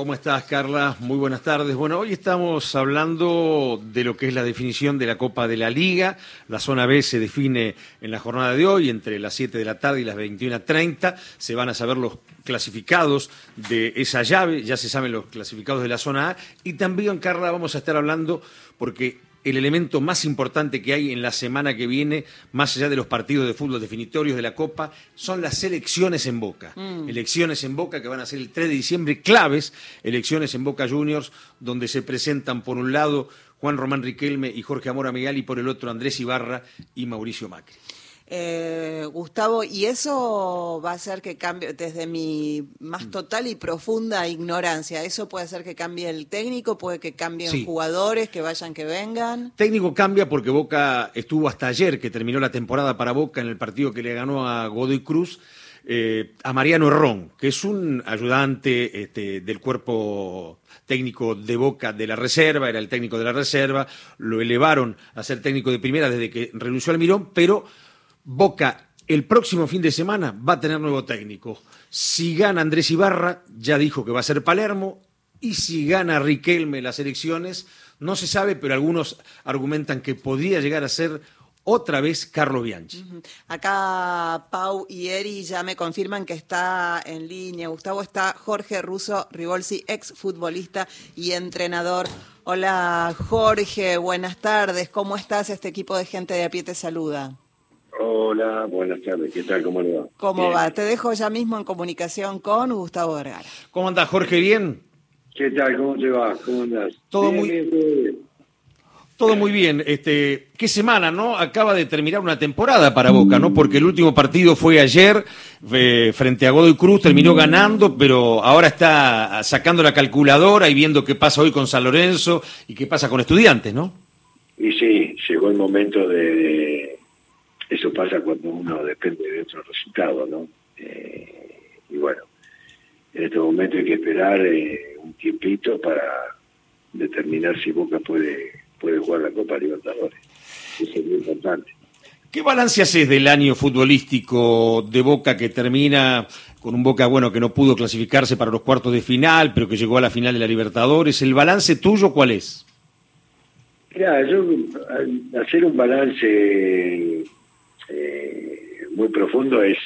¿Cómo estás, Carla? Muy buenas tardes. Bueno, hoy estamos hablando de lo que es la definición de la Copa de la Liga. La zona B se define en la jornada de hoy, entre las 7 de la tarde y las 21.30. Se van a saber los clasificados de esa llave, ya se saben los clasificados de la zona A. Y también, Carla, vamos a estar hablando, porque el elemento más importante que hay en la semana que viene, más allá de los partidos de fútbol definitorios de la Copa, son las elecciones en Boca. Mm. Elecciones en Boca que van a ser el 3 de diciembre, claves, elecciones en Boca Juniors, donde se presentan por un lado Juan Román Riquelme y Jorge Amora Miguel y por el otro Andrés Ibarra y Mauricio Macri. Eh, Gustavo, y eso va a hacer que cambie, desde mi más mm. total y profunda ignorancia, ¿eso puede hacer que cambie el técnico? ¿Puede que cambien jugadores, que vayan, que vengan? Técnico cambia porque Boca estuvo hasta ayer, que terminó la temporada para Boca en el partido que le ganó a Godoy Cruz, eh, a Mariano Herrón, que es un ayudante este, del cuerpo técnico de Boca de la reserva, era el técnico de la reserva, lo elevaron a ser técnico de primera desde que renunció al Mirón, pero Boca el próximo fin de semana va a tener nuevo técnico. Si gana Andrés Ibarra, ya dijo que va a ser Palermo, y si gana Riquelme las elecciones, no se sabe, pero algunos argumentan que podría llegar a ser otra vez Carlos Bianchi. Acá Pau y Eri ya me confirman que está en línea. Gustavo está Jorge Russo Rivolsi, ex futbolista y entrenador. Hola Jorge, buenas tardes. ¿Cómo estás? Este equipo de gente de a pie te saluda. Hola, buenas tardes. ¿Qué tal? ¿Cómo le va? ¿Cómo va? Te dejo ya mismo en comunicación con Gustavo Vergara. ¿Cómo andas, Jorge? ¿Bien? ¿Qué tal? ¿Cómo te va? ¿Cómo andas? Todo muy bien. Todo muy bien. Este, qué semana, ¿no? Acaba de terminar una temporada para Boca, ¿no? Porque el último partido fue ayer eh, frente a Godoy Cruz, terminó ganando, pero ahora está sacando la calculadora y viendo qué pasa hoy con San Lorenzo y qué pasa con estudiantes, ¿no? Y sí, llegó el momento de eso pasa cuando uno depende de otro resultado, ¿no? Eh, y bueno, en este momento hay que esperar eh, un tiempito para determinar si Boca puede, puede jugar la Copa Libertadores. Eso es muy importante. ¿Qué balance haces del año futbolístico de Boca que termina con un Boca bueno que no pudo clasificarse para los cuartos de final, pero que llegó a la final de la Libertadores? ¿El balance tuyo cuál es? Mira, yo hacer un balance eh, muy profundo es,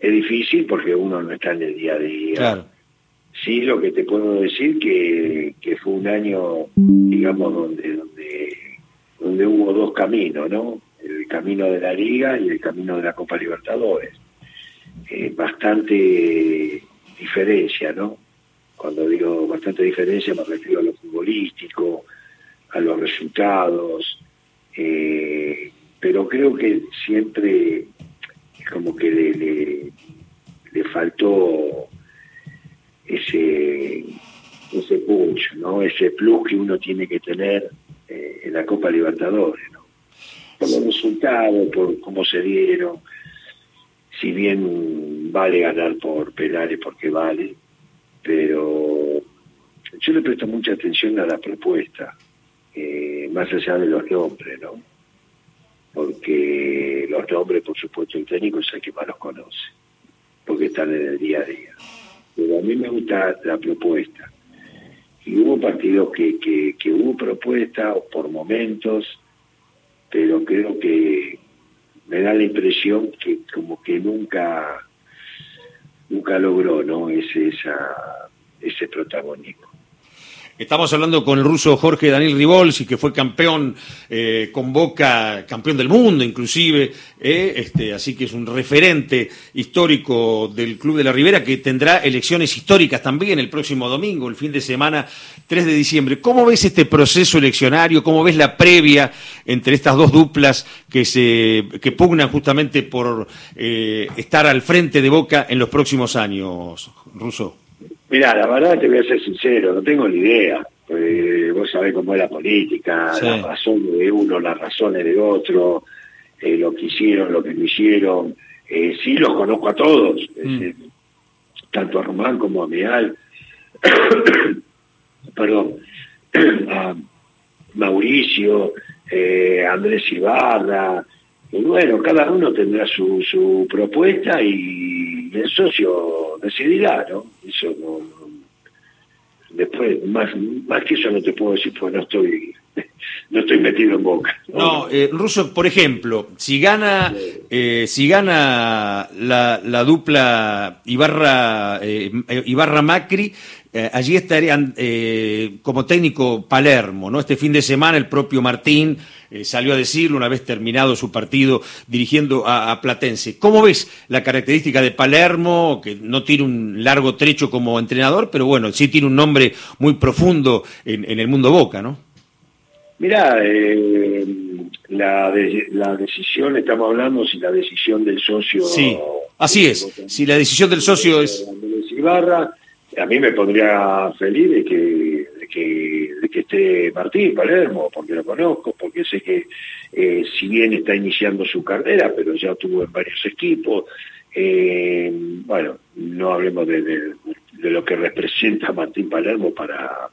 es difícil porque uno no está en el día a día. Sí, lo que te puedo decir que, que fue un año, digamos, donde, donde, donde hubo dos caminos, ¿no? El camino de la Liga y el camino de la Copa Libertadores. Eh, bastante diferencia, ¿no? Cuando digo bastante diferencia me refiero a lo futbolístico, a los resultados, eh, pero creo que siempre como que le, le, faltó ese ese punch, ¿no? Ese plus que uno tiene que tener eh, en la Copa Libertadores, ¿no? Por los resultados, por cómo se dieron, si bien vale ganar por penales porque vale, pero yo le presto mucha atención a la propuesta, eh, más allá de los nombres, ¿no? Porque los nombres, por supuesto, el técnico es el que más los conoce, porque están en el día a día. Pero a mí me gusta la propuesta. Y hubo partidos que, que, que hubo propuesta por momentos, pero creo que me da la impresión que como que nunca nunca logró no ese esa ese protagonismo Estamos hablando con el ruso Jorge Daniel Rivolsi, que fue campeón eh, con Boca, campeón del mundo inclusive, eh, este, así que es un referente histórico del Club de la Ribera que tendrá elecciones históricas también el próximo domingo, el fin de semana 3 de diciembre. ¿Cómo ves este proceso eleccionario? ¿Cómo ves la previa entre estas dos duplas que, se, que pugnan justamente por eh, estar al frente de Boca en los próximos años, Ruso? Mira, la verdad te voy a ser sincero, no tengo ni idea. Vos sabés cómo es la política, las razones de uno, las razones de otro, eh, lo que hicieron, lo que no hicieron. Eh, sí los conozco a todos, mm. tanto a Román como a Meal, perdón, a Mauricio, eh, Andrés Ibarra, y bueno, cada uno tendrá su, su propuesta y el socio decidirá, ¿no? Eso no, después, más, más que eso no te puedo decir, porque no estoy no estoy metido en boca. No, eh, Russo, por ejemplo, si gana, eh, si gana la, la dupla Ibarra, eh, Ibarra Macri, eh, allí estarían como técnico Palermo, ¿no? Este fin de semana el propio Martín salió a decirlo una vez terminado su partido dirigiendo a, Platense. ¿Cómo ves la característica de Palermo, que no tiene un largo trecho como entrenador, pero bueno, sí tiene un nombre muy profundo en, en el mundo Boca, ¿no? Mira, eh, la, la decisión, estamos hablando si la decisión del socio... Sí, así es, si la decisión del socio es... Ibarra, a mí me pondría feliz de que, de que, de que esté Martín Palermo, porque lo conozco, porque sé que eh, si bien está iniciando su carrera, pero ya tuvo en varios equipos, eh, bueno, no hablemos de, lo que representa Martín Palermo para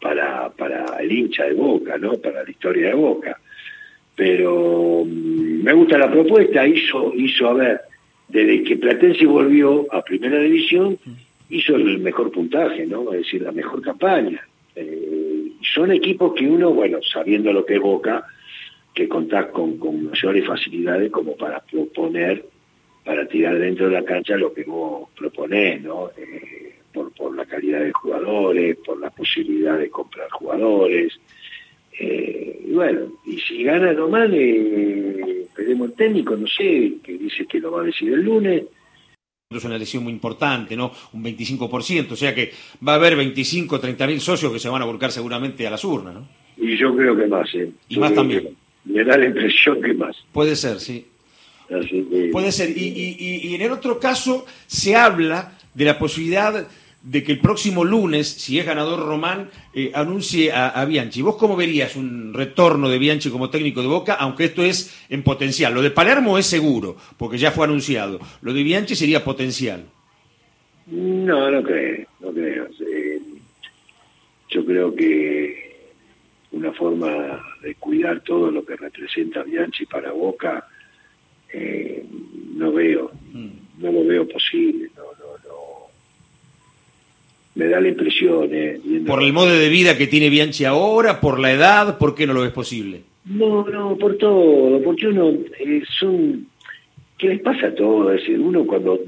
para, para el hincha de Boca, ¿no? Para la historia de Boca. Pero mm, me gusta la propuesta, hizo, hizo, a ver, desde que Platense volvió a Primera División, hizo el mejor puntaje, ¿no? Es decir, la mejor campaña. Eh, son equipos que uno, bueno, sabiendo lo que es Boca, que contás con, mayores facilidades como para proponer, para tirar dentro de la cancha lo que vos proponés, ¿no? Eh, por, por la calidad de jugadores, por la posibilidad de comprar jugadores. Eh, y bueno, y si gana Román, eh, el técnico, no sé, que dice que lo va a decir el lunes. Es una lesión muy importante, ¿no? Un 25%, o sea que va a haber 25, 30 mil socios que se van a volcar seguramente a las urnas, ¿no? Y yo creo que más, ¿eh? Y más también. Me da la impresión que más. Puede ser, sí. Puede ser. Y, y, y en el otro caso se habla de la posibilidad de que el próximo lunes, si es ganador Román, eh, anuncie a, Bianchi. ¿Vos cómo verías un retorno de Bianchi como técnico de Boca, aunque esto es en potencial? Lo de Palermo es seguro, porque ya fue anunciado. Lo de Bianchi sería potencial. No, no creo, no creo. yo creo que una forma de cuidar todo lo que representa Bianchi para Boca, eh, no veo, mm. no lo veo posible, no, me da la impresión. Eh, ¿Por el modo de vida que tiene Bianchi ahora? ¿Por la edad? ¿Por qué no lo ves posible? No, no, por todo, porque uno es un... ¿Qué les pasa a todo? Es decir, uno cuando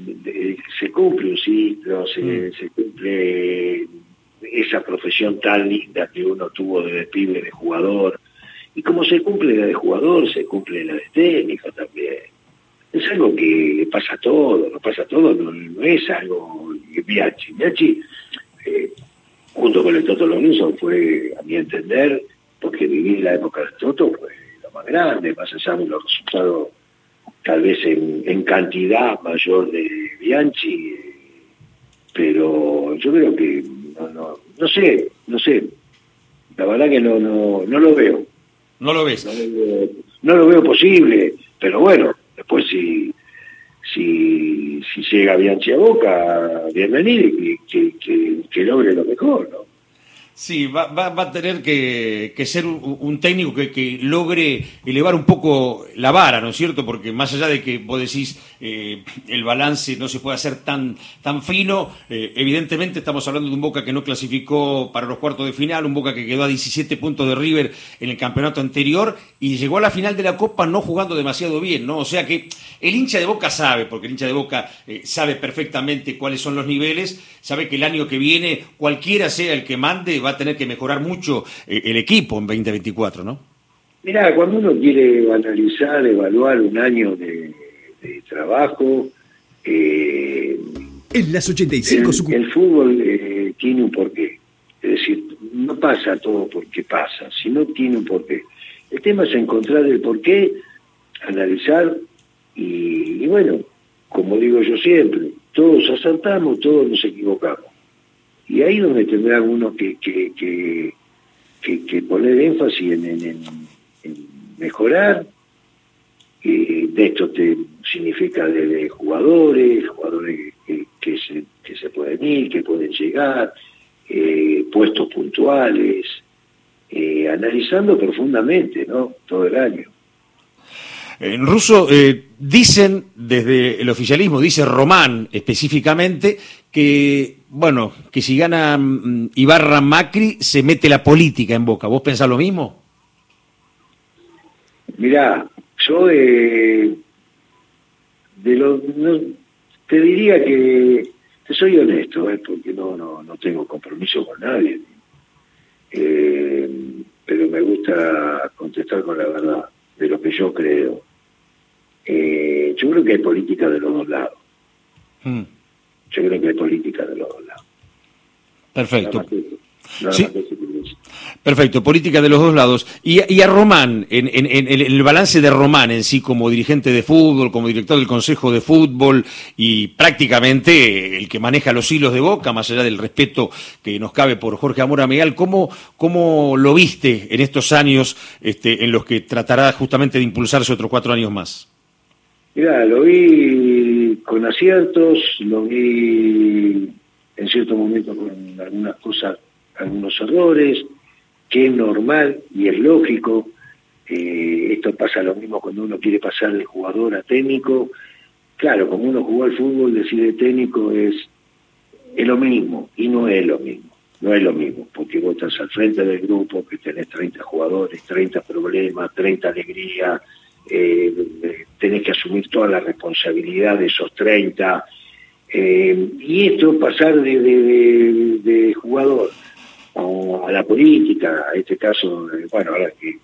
se cumple un ciclo, se, mm. se cumple esa profesión tan linda que uno tuvo de pibe, de jugador, y como se cumple la de jugador, se cumple la de técnico también. Es algo que pasa a todo, no pasa a todo, no, no es algo que Bianchi. Bianchi eh, junto con el Toto Lorenzo fue, a mi entender, porque viví la época del Toto, fue lo más grande, más allá de los resultados tal vez en, cantidad mayor de Bianchi, pero yo creo que no, no, no sé, no sé, la verdad que no, no, no lo veo. No lo ves. No lo veo, no lo veo posible, pero bueno, después si si, si llega Bianchi a Boca, bienvenido y que, que, que logre lo mejor, ¿no? Sí, va, va, va, a tener que, ser un, técnico que, que, logre elevar un poco la vara, ¿no es cierto? Porque más allá de que vos decís eh, el balance no se puede hacer tan, tan fino, eh, evidentemente estamos hablando de un Boca que no clasificó para los cuartos de final, un Boca que quedó a 17 puntos de River en el campeonato anterior y llegó a la final de la Copa no jugando demasiado bien, ¿no? O sea que el hincha de Boca sabe, porque el hincha de Boca eh, sabe perfectamente cuáles son los niveles, sabe que el año que viene, cualquiera sea el que mande, va a tener que mejorar mucho eh, el equipo en 2024, ¿no? Mira, cuando uno quiere analizar, evaluar un año de, trabajo, eh, en las 85 el, el fútbol eh, tiene un porqué. Es decir, no pasa todo porque pasa, sino tiene un porqué. El tema es encontrar el porqué, analizar y, y bueno, como digo yo siempre, todos acertamos, todos nos equivocamos. Y ahí donde tendrá uno que, que, que, poner énfasis en, mejorar. de esto te significa de jugadores, jugadores que, se, que se pueden ir, que pueden llegar, eh, puestos puntuales, eh, analizando profundamente ¿no? todo el año. En ruso eh, dicen desde el oficialismo, dice Román específicamente, que bueno, que si gana mm, Ibarra Macri, se mete la política en boca. ¿Vos pensás lo mismo? Mirá, yo de, de lo, te diría que te soy honesto, ¿eh? porque no, no, no tengo compromiso con nadie. Eh, pero me gusta contestar con la verdad de lo que yo creo. Eh, yo creo que hay política de los dos lados. Mm. Yo creo que hay política de los dos lados. Perfecto. Perfecto, política de los dos lados. Y, a Román, en, el balance de Román en sí como dirigente de fútbol, como director del Consejo de Fútbol y prácticamente el que maneja los hilos de boca, más allá del respeto que nos cabe por Jorge Amora Megal, ¿cómo, ¿cómo lo viste en estos años este, en los que tratará justamente de impulsarse otros cuatro años más? Mira, lo vi con aciertos, lo vi en cierto momento con algunas cosas algunos errores, que es normal y es lógico. Eh, esto pasa lo mismo cuando uno quiere pasar de jugador a técnico. Claro, como uno jugó al fútbol, decir de técnico es, es lo mismo y no es lo mismo. No es lo mismo, porque vos estás al frente del grupo, que tenés 30 jugadores, 30 problemas, 30 alegrías, eh, tenés que asumir toda la responsabilidad de esos 30. Eh, y esto, pasar de, de jugador a, la política, en este caso, eh, bueno, ahora que,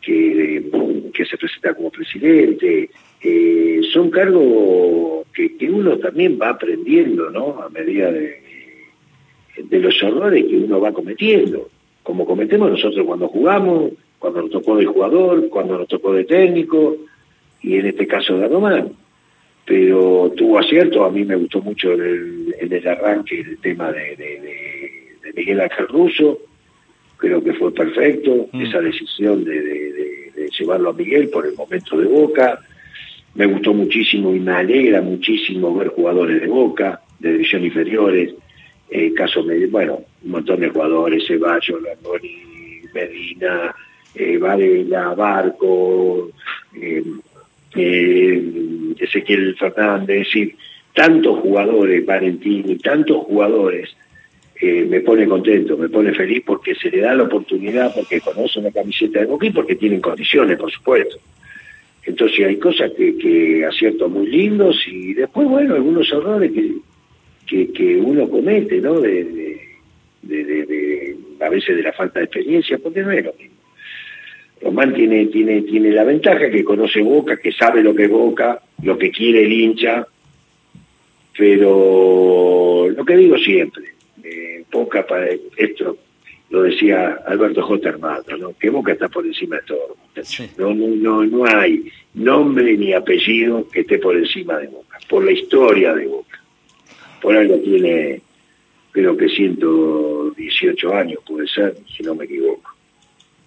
que, se presenta como presidente, eh, son cargos que, uno también va aprendiendo, ¿no? A medida de, de los errores que uno va cometiendo, como cometemos nosotros cuando jugamos, cuando nos tocó de jugador, cuando nos tocó de técnico, y en este caso de Román. Pero tuvo acierto, a mí me gustó mucho en el, arranque el tema de Miguel Ángel Russo, creo que fue perfecto mm. esa decisión de, llevarlo a Miguel por el momento de Boca. Me gustó muchísimo y me alegra muchísimo ver jugadores de Boca, de división inferiores, eh, caso bueno, un montón de jugadores, Ceballos, Langoni, Medina, eh, Varela, Barco, eh, eh, Ezequiel Fernández, es decir, tantos jugadores, Valentini, tantos jugadores me pone contento, me pone feliz porque se le da la oportunidad, porque conoce una camiseta de Boca y porque tienen condiciones, por supuesto. Entonces hay cosas que, que aciertos muy lindos y después, bueno, algunos errores que, que, uno comete, ¿no? De, de, a veces de la falta de experiencia, porque no es lo mismo. Román tiene, tiene, tiene la ventaja que conoce Boca, que sabe lo que es Boca, lo que quiere el hincha, pero lo que digo siempre, Boca para esto lo decía Alberto J. Hermano, ¿no? que Boca está por encima de todo. No, no, no, hay nombre ni apellido que esté por encima de Boca, por la historia de Boca. Por algo tiene, creo que 118 años puede ser, si no me equivoco.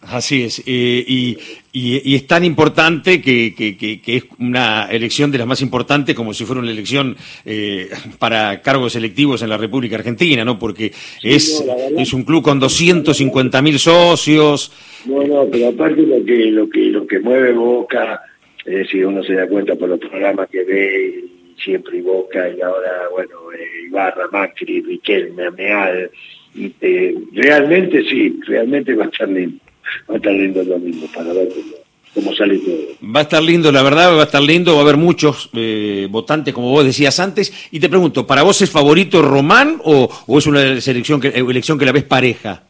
Así es, eh, y, y, es tan importante que, que, es una elección de las más importantes como si fuera una elección eh, para cargos electivos en la República Argentina, ¿no? Porque es, es un club con 250 mil socios. No, no, pero aparte lo que, lo que, lo que mueve Boca, es decir, uno se da cuenta por los programas que ve, siempre Boca, y ahora, bueno, eh, Ibarra, Macri, Riquelme, Ameal, y, realmente sí, realmente va a estar lindo va a estar lindo lo mismo para ver cómo, sale todo. Va a estar lindo, la verdad, va a estar lindo, va a haber muchos eh, votantes, como vos decías antes. Y te pregunto, ¿para vos es favorito Román o, es una selección que, elección que la ves pareja?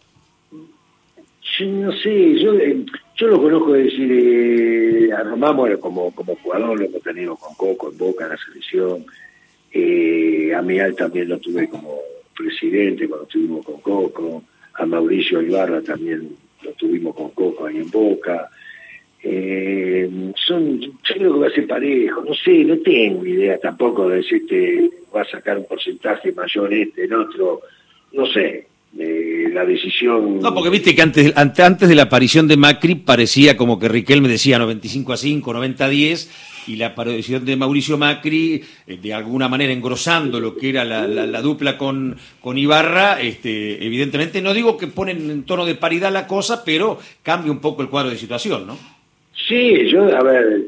Sí, no sé, yo, eh, yo lo conozco de decir eh, a Román, bueno, como, como jugador lo hemos tenido con Coco en Boca en la selección. a Mial también lo tuve como presidente cuando estuvimos con Coco. A Mauricio Ibarra también tuvimos con Coco ahí en Boca. Eh, son, yo creo que va a ser parejo, no sé, no tengo idea tampoco de decirte va a sacar un porcentaje mayor este, el otro, no sé, la decisión... No, porque viste que antes, antes de la aparición de Macri parecía como que Riquelme decía 95 a 5, 90 a 10 y la aparición de Mauricio Macri, eh, de alguna manera engrosando lo que era la, dupla con, con Ibarra, este, evidentemente no digo que ponen en tono de paridad la cosa, pero cambia un poco el cuadro de situación, ¿no? Sí, yo, a ver,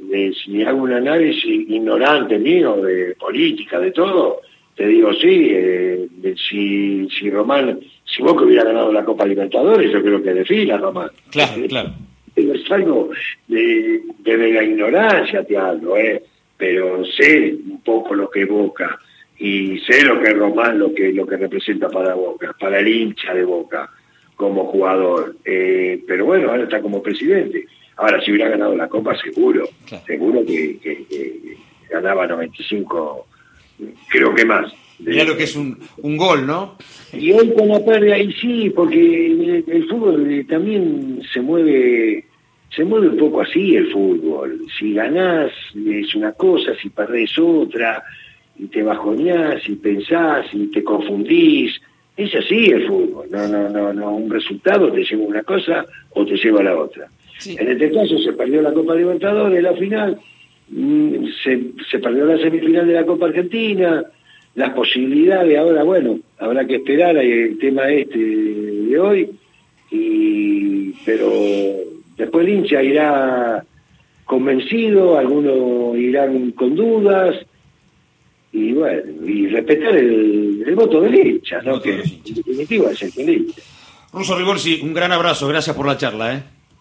si hago un análisis ignorante mío de política, de todo, te digo, sí, eh, si, si Román, si vos que hubiera ganado la Copa Libertadores, yo creo que defina Román. Claro, claro. Es algo de, de, la ignorancia, te hablo, ¿eh? pero sé un poco lo que Boca y sé lo que es Román, lo que, lo que representa para Boca, para el hincha de Boca como jugador. Eh, pero bueno, ahora está como presidente. Ahora, si hubiera ganado la Copa, seguro, seguro que, que ganaba 95 creo que más. Mira lo que es un, un gol, ¿no? Y hoy con la pérdida, y sí, porque el, fútbol eh, también se mueve se mueve un poco así el fútbol. Si ganás es una cosa, si perdés otra, y te bajoneás, y pensás, y te confundís. Es así el fútbol. No, no, no, no. Un resultado te lleva una cosa o te lleva a la otra. En este caso se perdió la Copa Libertadores, la final, Mm, se, se perdió la semifinal de la Copa Argentina, las posibilidades, ahora bueno, habrá que esperar el tema este de hoy, y, pero después el hincha irá convencido, algunos irán con dudas, y bueno, y respetar el, voto del hincha, ¿no? que en definitiva es el que Ruso Rigorsi, un gran abrazo, gracias por la charla, ¿eh?